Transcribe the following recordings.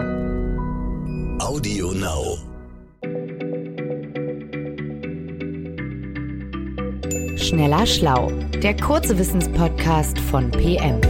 Audio Now. Schneller Schlau, der kurze Wissenspodcast von PM.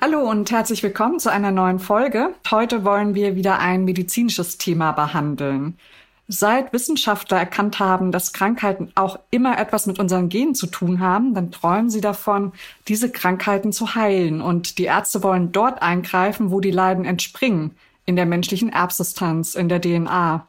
Hallo und herzlich willkommen zu einer neuen Folge. Heute wollen wir wieder ein medizinisches Thema behandeln. Seit Wissenschaftler erkannt haben, dass Krankheiten auch immer etwas mit unseren Genen zu tun haben, dann träumen sie davon, diese Krankheiten zu heilen. Und die Ärzte wollen dort eingreifen, wo die Leiden entspringen, in der menschlichen Erbsubstanz, in der DNA.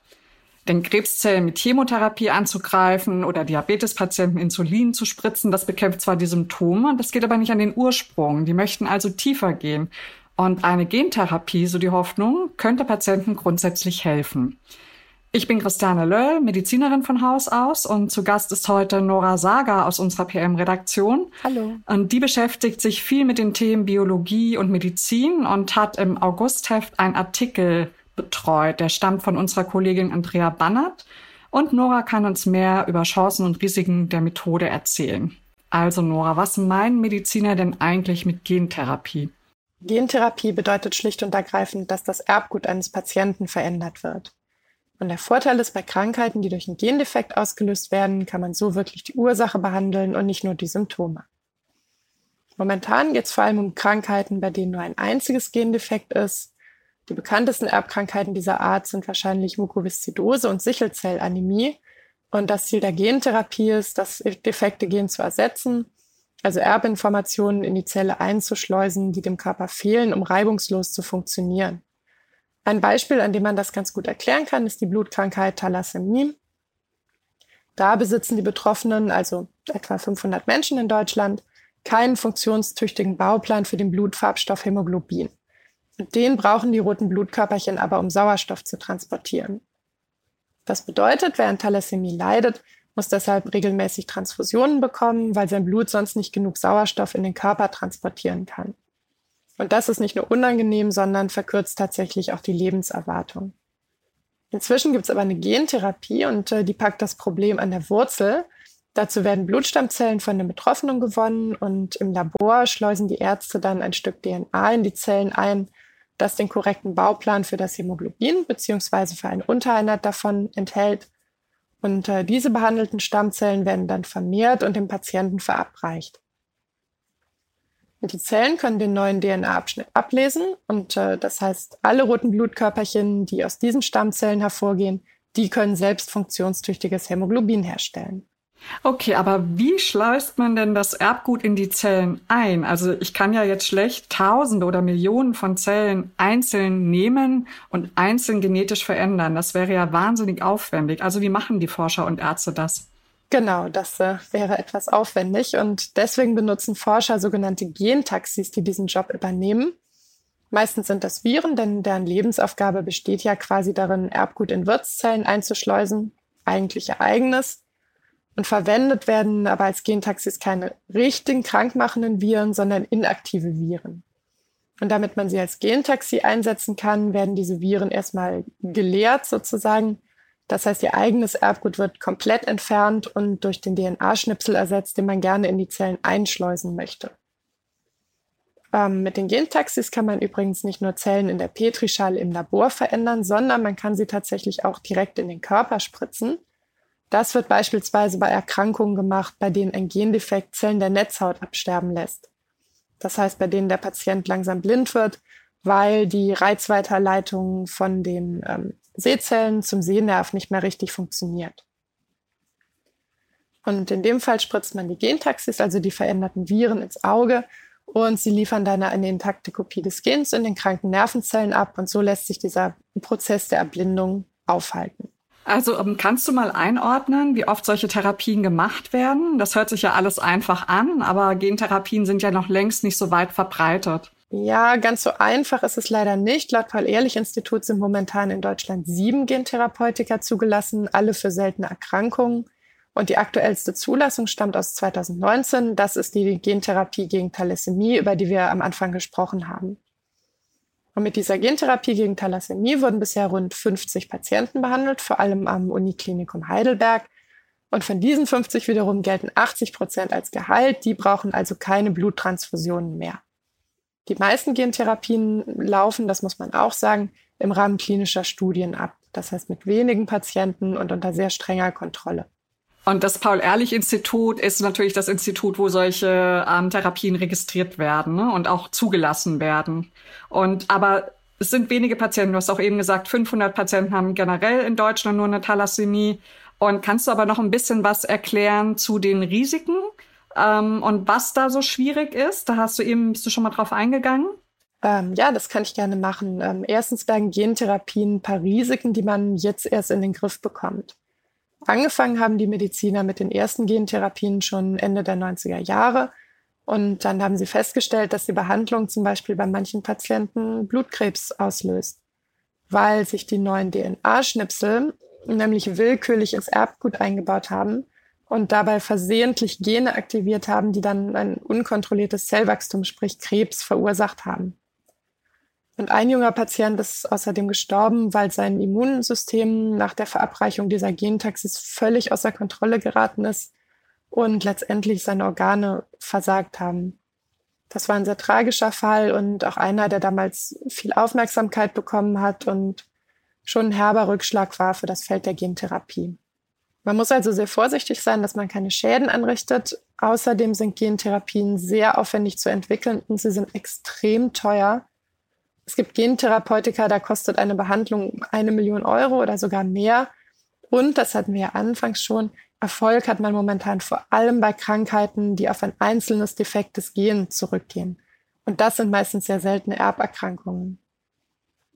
Denn Krebszellen mit Chemotherapie anzugreifen oder Diabetespatienten Insulin zu spritzen, das bekämpft zwar die Symptome, das geht aber nicht an den Ursprung. Die möchten also tiefer gehen. Und eine Gentherapie, so die Hoffnung, könnte Patienten grundsätzlich helfen. Ich bin Christiane Löll, Medizinerin von Haus aus und zu Gast ist heute Nora Saga aus unserer PM-Redaktion. Hallo. Und die beschäftigt sich viel mit den Themen Biologie und Medizin und hat im Augustheft einen Artikel betreut. Der stammt von unserer Kollegin Andrea Bannert. Und Nora kann uns mehr über Chancen und Risiken der Methode erzählen. Also Nora, was meinen Mediziner denn eigentlich mit Gentherapie? Gentherapie bedeutet schlicht und ergreifend, dass das Erbgut eines Patienten verändert wird. Und der Vorteil ist, bei Krankheiten, die durch einen Gendefekt ausgelöst werden, kann man so wirklich die Ursache behandeln und nicht nur die Symptome. Momentan geht es vor allem um Krankheiten, bei denen nur ein einziges Gendefekt ist. Die bekanntesten Erbkrankheiten dieser Art sind wahrscheinlich Mukoviszidose und Sichelzellanämie. Und das Ziel der Gentherapie ist, das defekte Gen zu ersetzen, also Erbinformationen in die Zelle einzuschleusen, die dem Körper fehlen, um reibungslos zu funktionieren. Ein Beispiel, an dem man das ganz gut erklären kann, ist die Blutkrankheit Thalassämie. Da besitzen die Betroffenen, also etwa 500 Menschen in Deutschland, keinen funktionstüchtigen Bauplan für den Blutfarbstoff Hämoglobin. Den brauchen die roten Blutkörperchen aber, um Sauerstoff zu transportieren. Das bedeutet, wer an Thalassämie leidet, muss deshalb regelmäßig Transfusionen bekommen, weil sein Blut sonst nicht genug Sauerstoff in den Körper transportieren kann. Und das ist nicht nur unangenehm, sondern verkürzt tatsächlich auch die Lebenserwartung. Inzwischen gibt es aber eine Gentherapie und äh, die packt das Problem an der Wurzel. Dazu werden Blutstammzellen von den Betroffenen gewonnen und im Labor schleusen die Ärzte dann ein Stück DNA in die Zellen ein, das den korrekten Bauplan für das Hämoglobin bzw. für eine Untereinheit davon enthält. Und äh, diese behandelten Stammzellen werden dann vermehrt und dem Patienten verabreicht. Die Zellen können den neuen DNA-Abschnitt ablesen und äh, das heißt, alle roten Blutkörperchen, die aus diesen Stammzellen hervorgehen, die können selbst funktionstüchtiges Hämoglobin herstellen. Okay, aber wie schleust man denn das Erbgut in die Zellen ein? Also ich kann ja jetzt schlecht Tausende oder Millionen von Zellen einzeln nehmen und einzeln genetisch verändern. Das wäre ja wahnsinnig aufwendig. Also wie machen die Forscher und Ärzte das? Genau, das äh, wäre etwas aufwendig und deswegen benutzen Forscher sogenannte Gentaxis, die diesen Job übernehmen. Meistens sind das Viren, denn deren Lebensaufgabe besteht ja quasi darin, Erbgut in Wirtszellen einzuschleusen, eigentlich ihr eigenes. Und verwendet werden aber als Gentaxis keine richtigen krankmachenden Viren, sondern inaktive Viren. Und damit man sie als Gentaxi einsetzen kann, werden diese Viren erstmal geleert sozusagen das heißt, ihr eigenes Erbgut wird komplett entfernt und durch den DNA-Schnipsel ersetzt, den man gerne in die Zellen einschleusen möchte. Ähm, mit den Gentaxis kann man übrigens nicht nur Zellen in der Petrischale im Labor verändern, sondern man kann sie tatsächlich auch direkt in den Körper spritzen. Das wird beispielsweise bei Erkrankungen gemacht, bei denen ein Gendefekt Zellen der Netzhaut absterben lässt. Das heißt, bei denen der Patient langsam blind wird, weil die Reizweiterleitung von den ähm, Sehzellen zum Sehnerv nicht mehr richtig funktioniert. Und in dem Fall spritzt man die Gentaxis, also die veränderten Viren, ins Auge und sie liefern dann eine intakte Kopie des Gens in den kranken Nervenzellen ab und so lässt sich dieser Prozess der Erblindung aufhalten. Also ähm, kannst du mal einordnen, wie oft solche Therapien gemacht werden? Das hört sich ja alles einfach an, aber Gentherapien sind ja noch längst nicht so weit verbreitet. Ja, ganz so einfach ist es leider nicht. Laut Paul-Ehrlich-Institut sind momentan in Deutschland sieben Gentherapeutika zugelassen, alle für seltene Erkrankungen. Und die aktuellste Zulassung stammt aus 2019. Das ist die Gentherapie gegen Thalassämie, über die wir am Anfang gesprochen haben. Und mit dieser Gentherapie gegen Thalassämie wurden bisher rund 50 Patienten behandelt, vor allem am Uniklinikum Heidelberg. Und von diesen 50 wiederum gelten 80 Prozent als Gehalt. Die brauchen also keine Bluttransfusionen mehr. Die meisten Gentherapien laufen, das muss man auch sagen, im Rahmen klinischer Studien ab. Das heißt mit wenigen Patienten und unter sehr strenger Kontrolle. Und das Paul-Ehrlich-Institut ist natürlich das Institut, wo solche ähm, Therapien registriert werden ne, und auch zugelassen werden. Und aber es sind wenige Patienten. Du hast auch eben gesagt, 500 Patienten haben generell in Deutschland nur eine Thalassämie. Und kannst du aber noch ein bisschen was erklären zu den Risiken ähm, und was da so schwierig ist? Da hast du eben, bist du schon mal drauf eingegangen? Ähm, ja, das kann ich gerne machen. Ähm, erstens bergen Gentherapien ein paar Risiken, die man jetzt erst in den Griff bekommt. Angefangen haben die Mediziner mit den ersten Gentherapien schon Ende der 90er Jahre. Und dann haben sie festgestellt, dass die Behandlung zum Beispiel bei manchen Patienten Blutkrebs auslöst, weil sich die neuen DNA-Schnipsel nämlich willkürlich ins Erbgut eingebaut haben und dabei versehentlich Gene aktiviert haben, die dann ein unkontrolliertes Zellwachstum, sprich Krebs, verursacht haben. Und ein junger Patient ist außerdem gestorben, weil sein Immunsystem nach der Verabreichung dieser Gentaxis völlig außer Kontrolle geraten ist und letztendlich seine Organe versagt haben. Das war ein sehr tragischer Fall und auch einer, der damals viel Aufmerksamkeit bekommen hat und schon ein herber Rückschlag war für das Feld der Gentherapie. Man muss also sehr vorsichtig sein, dass man keine Schäden anrichtet. Außerdem sind Gentherapien sehr aufwendig zu entwickeln und sie sind extrem teuer. Es gibt Gentherapeutika, da kostet eine Behandlung eine Million Euro oder sogar mehr. Und, das hatten wir ja anfangs schon, Erfolg hat man momentan vor allem bei Krankheiten, die auf ein einzelnes defektes Gen zurückgehen. Und das sind meistens sehr seltene Erberkrankungen.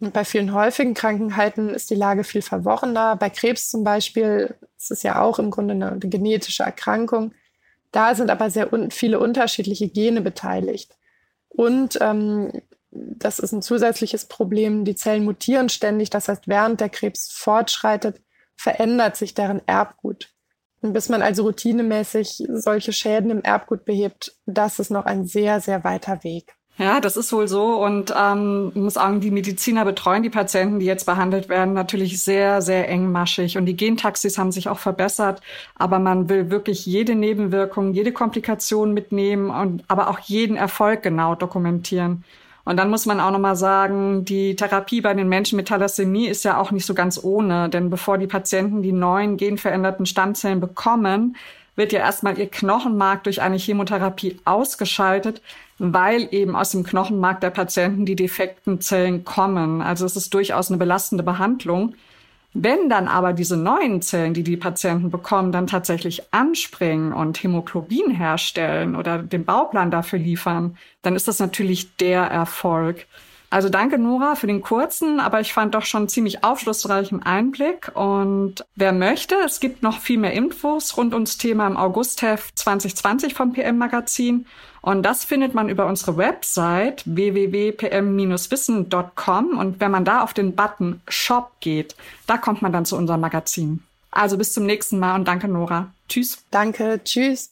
Und bei vielen häufigen Krankheiten ist die Lage viel verworrener. Bei Krebs zum Beispiel ist es ja auch im Grunde eine, eine genetische Erkrankung. Da sind aber sehr un viele unterschiedliche Gene beteiligt. Und ähm, das ist ein zusätzliches Problem. Die Zellen mutieren ständig. Das heißt, während der Krebs fortschreitet, verändert sich deren Erbgut. Und bis man also routinemäßig solche Schäden im Erbgut behebt, das ist noch ein sehr, sehr weiter Weg. Ja, das ist wohl so. Und ähm, muss sagen, die Mediziner betreuen die Patienten, die jetzt behandelt werden, natürlich sehr, sehr engmaschig. Und die Gentaxis haben sich auch verbessert. Aber man will wirklich jede Nebenwirkung, jede Komplikation mitnehmen und aber auch jeden Erfolg genau dokumentieren. Und dann muss man auch nochmal sagen, die Therapie bei den Menschen mit Thalassämie ist ja auch nicht so ganz ohne, denn bevor die Patienten die neuen genveränderten Stammzellen bekommen, wird ja erstmal ihr Knochenmark durch eine Chemotherapie ausgeschaltet, weil eben aus dem Knochenmark der Patienten die defekten Zellen kommen. Also es ist durchaus eine belastende Behandlung. Wenn dann aber diese neuen Zellen, die die Patienten bekommen, dann tatsächlich anspringen und Hämoglobin herstellen oder den Bauplan dafür liefern, dann ist das natürlich der Erfolg. Also danke Nora für den kurzen, aber ich fand doch schon ziemlich aufschlussreichen Einblick. Und wer möchte, es gibt noch viel mehr Infos rund ums Thema im Augustheft 2020 vom PM Magazin. Und das findet man über unsere Website www.pm-wissen.com. Und wenn man da auf den Button Shop geht, da kommt man dann zu unserem Magazin. Also bis zum nächsten Mal und danke, Nora. Tschüss. Danke, tschüss.